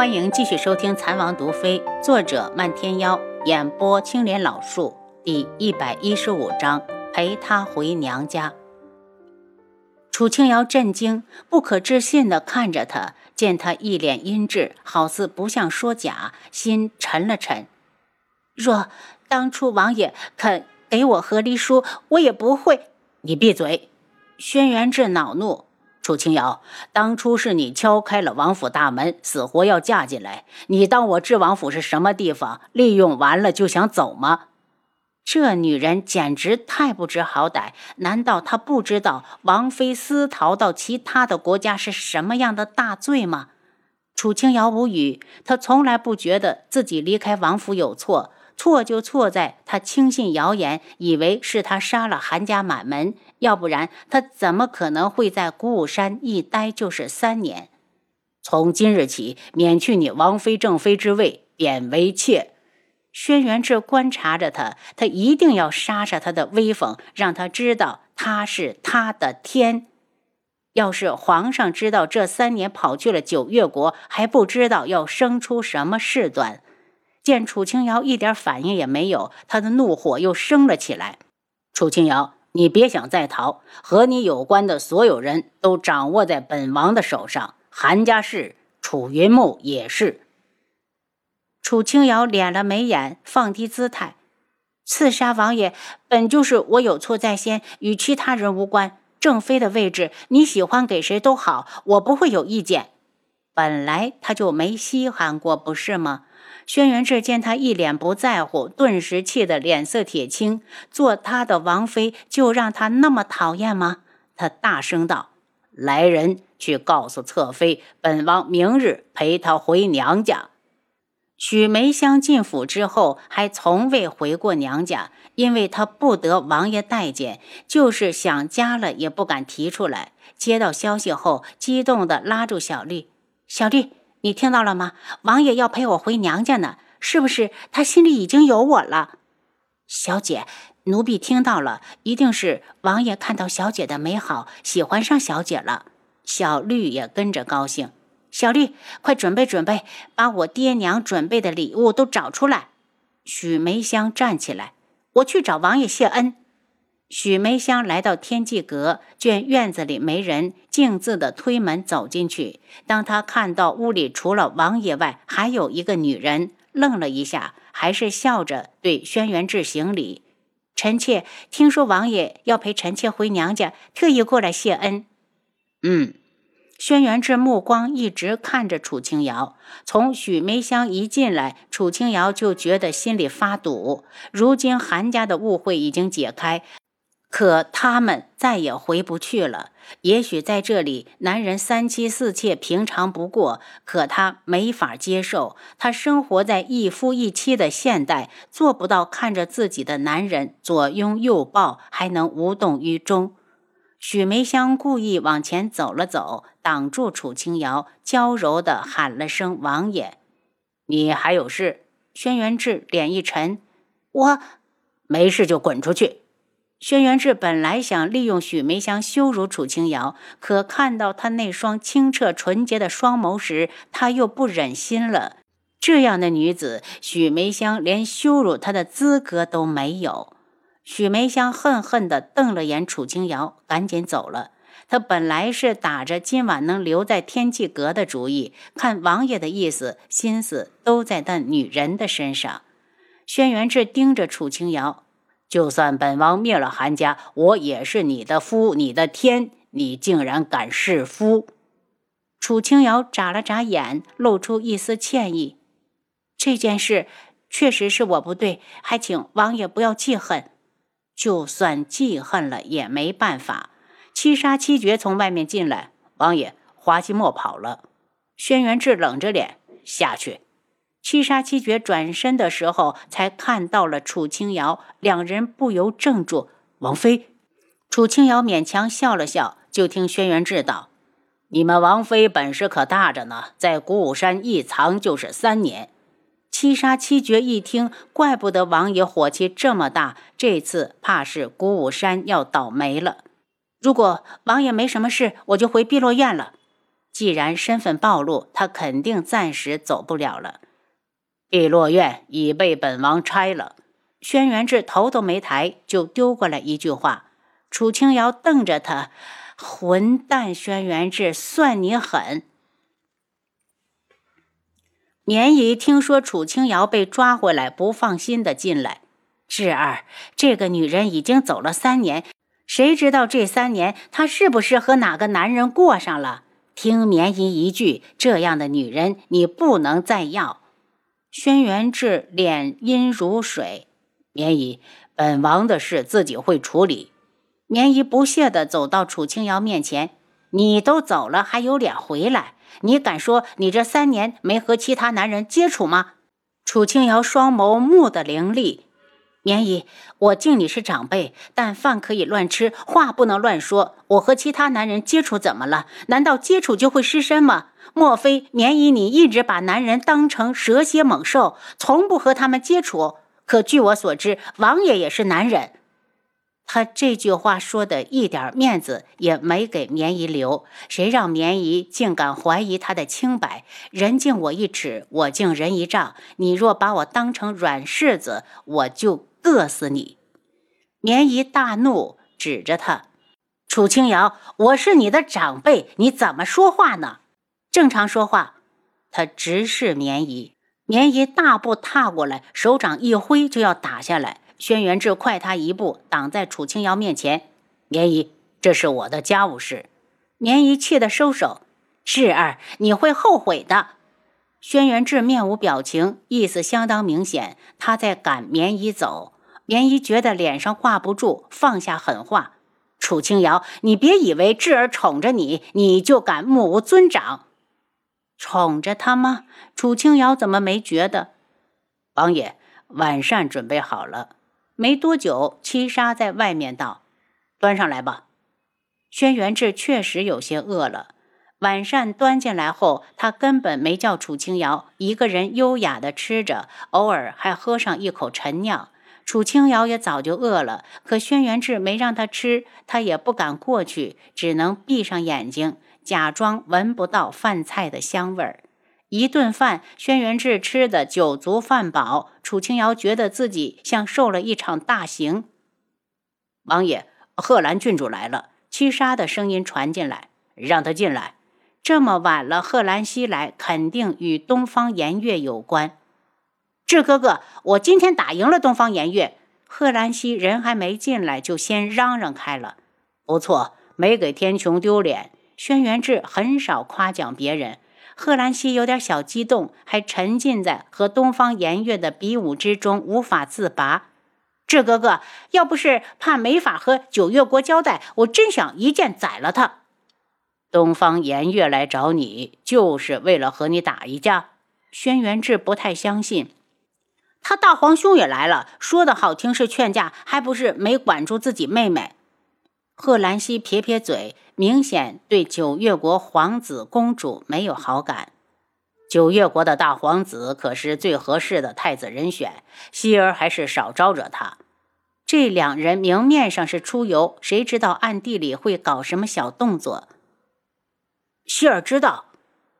欢迎继续收听《残王毒妃》，作者漫天妖，演播青莲老树，第一百一十五章，陪她回娘家。楚清瑶震惊、不可置信地看着他，见他一脸阴鸷，好似不像说假，心沉了沉。若当初王爷肯给我和离书，我也不会。你闭嘴！轩辕志恼怒。楚清瑶，当初是你敲开了王府大门，死活要嫁进来。你当我智王府是什么地方？利用完了就想走吗？这女人简直太不知好歹！难道她不知道王妃私逃到其他的国家是什么样的大罪吗？楚清瑶无语，她从来不觉得自己离开王府有错。错就错在他轻信谣言，以为是他杀了韩家满门，要不然他怎么可能会在鼓舞山一待就是三年？从今日起，免去你王妃正妃之位，贬为妾。轩辕志观察着他，他一定要杀杀他的威风，让他知道他是他的天。要是皇上知道这三年跑去了九月国，还不知道要生出什么事端。见楚清瑶一点反应也没有，他的怒火又升了起来。楚清瑶，你别想再逃，和你有关的所有人都掌握在本王的手上。韩家是，楚云木也是。楚清瑶敛了眉眼，放低姿态：“刺杀王爷本就是我有错在先，与其他人无关。正妃的位置，你喜欢给谁都好，我不会有意见。本来他就没稀罕过，不是吗？”轩辕志见他一脸不在乎，顿时气得脸色铁青。做他的王妃就让他那么讨厌吗？他大声道：“来人，去告诉侧妃，本王明日陪她回娘家。”许梅香进府之后，还从未回过娘家，因为她不得王爷待见，就是想家了也不敢提出来。接到消息后，激动地拉住小丽：“小丽。”你听到了吗？王爷要陪我回娘家呢，是不是？他心里已经有我了。小姐，奴婢听到了，一定是王爷看到小姐的美好，喜欢上小姐了。小绿也跟着高兴。小绿，快准备准备，把我爹娘准备的礼物都找出来。许梅香站起来，我去找王爷谢恩。许梅香来到天际阁，见院子里没人，径自的推门走进去。当她看到屋里除了王爷外还有一个女人，愣了一下，还是笑着对轩辕志行礼：“臣妾听说王爷要陪臣妾回娘家，特意过来谢恩。”嗯。轩辕志目光一直看着楚清瑶，从许梅香一进来，楚清瑶就觉得心里发堵。如今韩家的误会已经解开。可他们再也回不去了。也许在这里，男人三妻四妾平常不过，可他没法接受。他生活在一夫一妻的现代，做不到看着自己的男人左拥右抱还能无动于衷。许梅香故意往前走了走，挡住楚清瑶，娇柔地喊了声“王爷”。你还有事？轩辕志脸一沉：“我没事，就滚出去。”轩辕志本来想利用许梅香羞辱楚清瑶，可看到她那双清澈纯洁的双眸时，他又不忍心了。这样的女子，许梅香连羞辱她的资格都没有。许梅香恨恨地瞪了眼楚清瑶，赶紧走了。她本来是打着今晚能留在天际阁的主意，看王爷的意思，心思都在那女人的身上。轩辕志盯着楚清瑶。就算本王灭了韩家，我也是你的夫，你的天，你竟然敢弑夫！楚清瑶眨了眨眼，露出一丝歉意。这件事确实是我不对，还请王爷不要记恨。就算记恨了也没办法。七杀七绝从外面进来，王爷，华西莫跑了。轩辕志冷着脸下去。七杀七绝转身的时候，才看到了楚清瑶，两人不由怔住。王妃，楚清瑶勉强笑了笑，就听轩辕志道：“你们王妃本事可大着呢，在古武山一藏就是三年。”七杀七绝一听，怪不得王爷火气这么大，这次怕是古武山要倒霉了。如果王爷没什么事，我就回碧落院了。既然身份暴露，他肯定暂时走不了了。碧落院已被本王拆了。轩辕志头都没抬，就丢过来一句话。楚清瑶瞪着他：“混蛋，轩辕志，算你狠！”绵姨听说楚清瑶被抓回来，不放心的进来。智儿，这个女人已经走了三年，谁知道这三年她是不是和哪个男人过上了？听绵姨一句，这样的女人你不能再要。轩辕志脸阴如水。绵姨，本王的事自己会处理。绵姨不屑地走到楚清瑶面前：“你都走了，还有脸回来？你敢说你这三年没和其他男人接触吗？”楚清瑶双眸目的凌厉。绵姨，我敬你是长辈，但饭可以乱吃，话不能乱说。我和其他男人接触怎么了？难道接触就会失身吗？莫非棉姨你一直把男人当成蛇蝎猛兽，从不和他们接触？可据我所知，王爷也是男人。他这句话说的一点面子也没给棉姨留，谁让棉姨竟敢怀疑他的清白？人敬我一尺，我敬人一丈。你若把我当成软柿子，我就硌死你！棉姨大怒，指着他：“楚清瑶，我是你的长辈，你怎么说话呢？正常说话。”他直视绵姨。绵姨大步踏过来，手掌一挥就要打下来。轩辕志快他一步，挡在楚清瑶面前。绵姨，这是我的家务事。绵姨气得收手。志儿，你会后悔的。轩辕志面无表情，意思相当明显，他在赶绵姨走。绵姨觉得脸上挂不住，放下狠话：“楚清瑶，你别以为志儿宠着你，你就敢目无尊长。”宠着他吗？楚清瑶怎么没觉得？王爷，晚膳准备好了。没多久，七杀在外面道：“端上来吧。”轩辕志确实有些饿了。晚膳端进来后，他根本没叫楚清瑶，一个人优雅的吃着，偶尔还喝上一口陈酿。楚清瑶也早就饿了，可轩辕志没让他吃，他也不敢过去，只能闭上眼睛。假装闻不到饭菜的香味儿。一顿饭，轩辕志吃的酒足饭饱。楚清瑶觉得自己像受了一场大刑。王爷，贺兰郡主来了。七杀的声音传进来，让他进来。这么晚了，贺兰西来，肯定与东方颜月有关。志哥哥，我今天打赢了东方颜月。贺兰西人还没进来，就先嚷嚷开了。不错，没给天穹丢脸。轩辕志很少夸奖别人，贺兰溪有点小激动，还沉浸在和东方颜月的比武之中无法自拔。志哥哥，要不是怕没法和九月国交代，我真想一剑宰了他。东方颜月来找你，就是为了和你打一架？轩辕志不太相信。他大皇兄也来了，说的好听是劝架，还不是没管住自己妹妹。贺兰溪撇撇嘴，明显对九月国皇子公主没有好感。九月国的大皇子可是最合适的太子人选，希儿还是少招惹他。这两人明面上是出游，谁知道暗地里会搞什么小动作？希儿知道。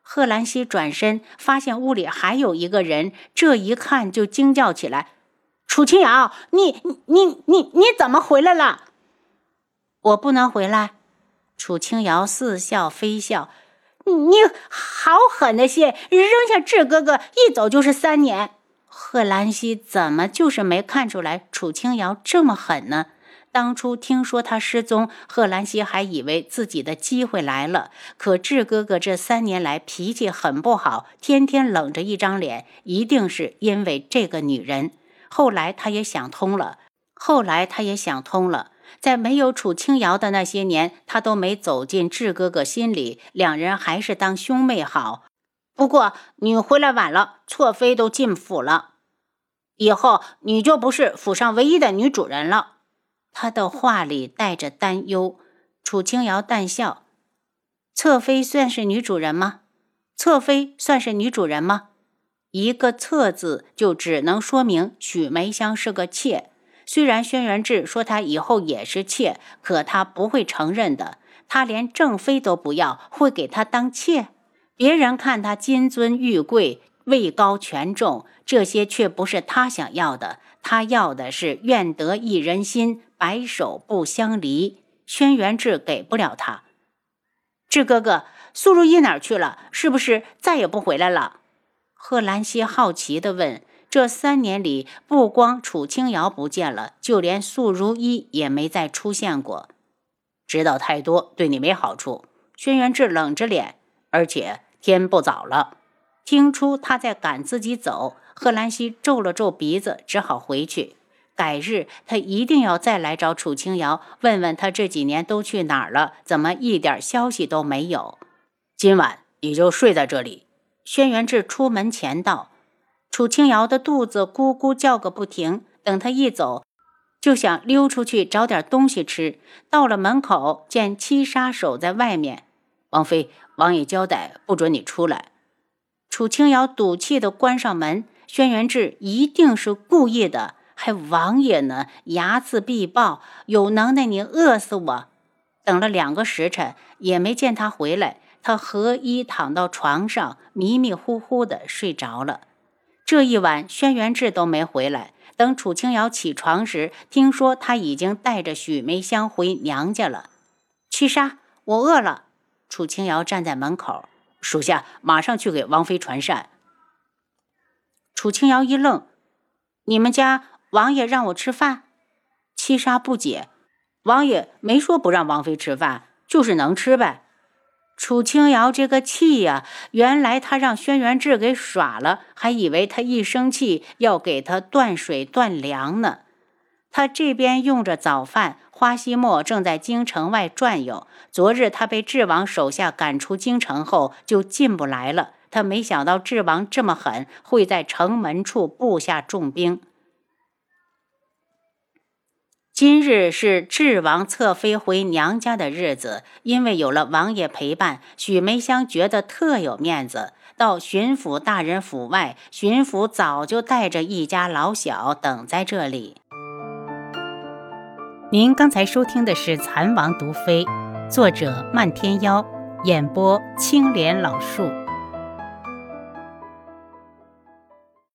贺兰溪转身发现屋里还有一个人，这一看就惊叫起来：“楚清瑶，你你你你怎么回来了？”我不能回来，楚清瑶似笑非笑。你好狠的心，扔下志哥哥一走就是三年。贺兰溪怎么就是没看出来楚清瑶这么狠呢？当初听说他失踪，贺兰溪还以为自己的机会来了。可志哥哥这三年来脾气很不好，天天冷着一张脸，一定是因为这个女人。后来他也想通了，后来他也想通了。在没有楚清瑶的那些年，他都没走进智哥哥心里，两人还是当兄妹好。不过你回来晚了，错妃都进府了，以后你就不是府上唯一的女主人了。他的话里带着担忧。楚清瑶淡笑：“侧妃算是女主人吗？侧妃算是女主人吗？一个‘侧’字，就只能说明许梅香是个妾。”虽然轩辕志说他以后也是妾，可他不会承认的。他连正妃都不要，会给他当妾？别人看他金尊玉贵、位高权重，这些却不是他想要的。他要的是愿得一人心，白首不相离。轩辕志给不了他。志哥哥，苏如意哪儿去了？是不是再也不回来了？贺兰溪好奇地问。这三年里，不光楚清瑶不见了，就连素如一也没再出现过。知道太多对你没好处。轩辕志冷着脸，而且天不早了。听出他在赶自己走，贺兰溪皱了皱鼻子，只好回去。改日他一定要再来找楚清瑶，问问他这几年都去哪儿了，怎么一点消息都没有。今晚你就睡在这里。轩辕志出门前道。楚清瑶的肚子咕咕叫个不停，等他一走，就想溜出去找点东西吃。到了门口，见七杀守在外面。王妃，王爷交代不准你出来。楚清瑶赌气的关上门。轩辕志一定是故意的，还王爷呢，睚眦必报，有能耐你饿死我。等了两个时辰，也没见他回来。他和衣躺到床上，迷迷糊糊的睡着了。这一晚，轩辕志都没回来。等楚清瑶起床时，听说他已经带着许梅香回娘家了。七杀，我饿了。楚清瑶站在门口，属下马上去给王妃传膳。楚清瑶一愣：“你们家王爷让我吃饭？”七杀不解：“王爷没说不让王妃吃饭，就是能吃呗。”楚清瑶这个气呀，原来他让轩辕志给耍了，还以为他一生气要给他断水断粮呢。他这边用着早饭，花希墨正在京城外转悠。昨日他被智王手下赶出京城后，就进不来了。他没想到智王这么狠，会在城门处布下重兵。今日是智王侧妃回娘家的日子，因为有了王爷陪伴，许梅香觉得特有面子。到巡抚大人府外，巡抚早就带着一家老小等在这里。您刚才收听的是《蚕王毒妃》，作者漫天妖，演播青莲老树。